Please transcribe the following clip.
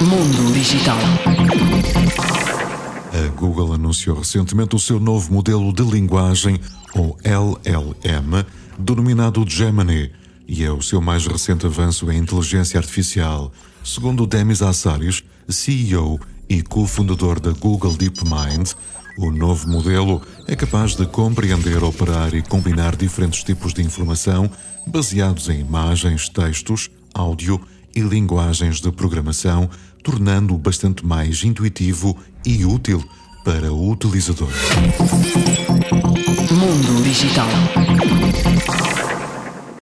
Mundo Digital. A Google anunciou recentemente o seu novo modelo de linguagem, ou LLM, denominado Gemini, e é o seu mais recente avanço em inteligência artificial. Segundo Demis Hassarias, CEO e cofundador da Google DeepMind, o novo modelo é capaz de compreender, operar e combinar diferentes tipos de informação baseados em imagens, textos, áudio e linguagens de programação, tornando-o bastante mais intuitivo e útil para o utilizador. Mundo Digital.